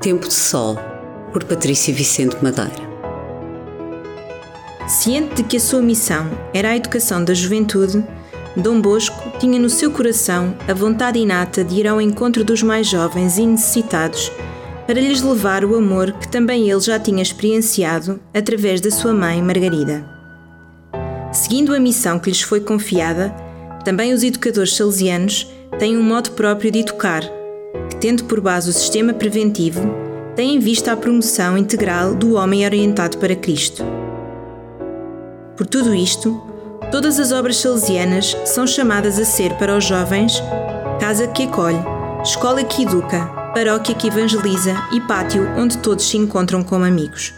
Tempo de Sol, por Patrícia Vicente Madeira. Ciente de que a sua missão era a educação da juventude, Dom Bosco tinha no seu coração a vontade inata de ir ao encontro dos mais jovens e necessitados para lhes levar o amor que também ele já tinha experienciado através da sua mãe Margarida. Seguindo a missão que lhes foi confiada, também os educadores salesianos têm um modo próprio de educar, tendo por base o sistema preventivo, tem em vista a promoção integral do homem orientado para Cristo. Por tudo isto, todas as obras salesianas são chamadas a ser para os jovens casa que acolhe, escola que educa, paróquia que evangeliza e pátio onde todos se encontram como amigos.